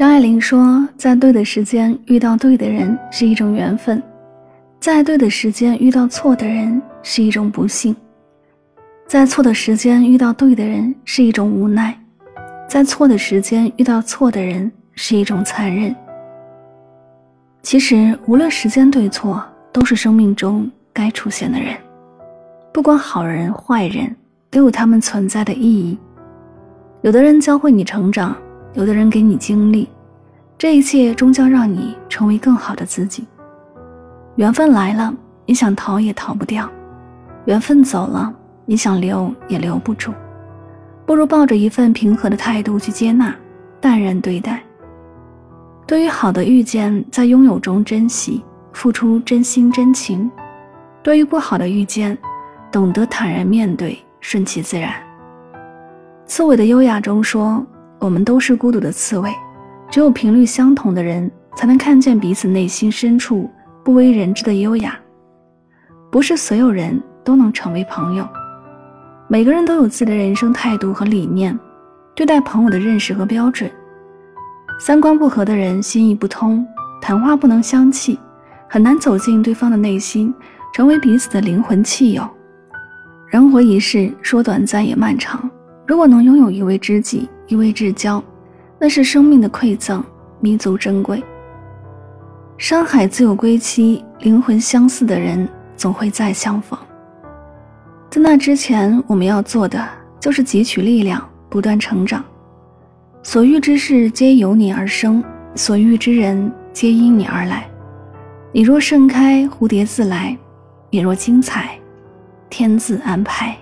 张爱玲说：“在对的时间遇到对的人是一种缘分，在对的时间遇到错的人是一种不幸，在错的时间遇到对的人是一种无奈，在错的时间遇到错的人是一种残忍。其实，无论时间对错，都是生命中该出现的人。不管好人坏人，都有他们存在的意义。有的人教会你成长。”有的人给你经历，这一切终将让你成为更好的自己。缘分来了，你想逃也逃不掉；缘分走了，你想留也留不住。不如抱着一份平和的态度去接纳，淡然对待。对于好的遇见，在拥有中珍惜，付出真心真情；对于不好的遇见，懂得坦然面对，顺其自然。刺猬的优雅中说。我们都是孤独的刺猬，只有频率相同的人，才能看见彼此内心深处不为人知的优雅。不是所有人都能成为朋友，每个人都有自己的人生态度和理念，对待朋友的认识和标准。三观不合的人，心意不通，谈话不能相契，很难走进对方的内心，成为彼此的灵魂契友。人活一世，说短暂也漫长。如果能拥有一位知己，一位至交，那是生命的馈赠，弥足珍贵。山海自有归期，灵魂相似的人总会再相逢。在那之前，我们要做的就是汲取力量，不断成长。所遇之事皆由你而生，所遇之人皆因你而来。你若盛开，蝴蝶自来；你若精彩，天自安排。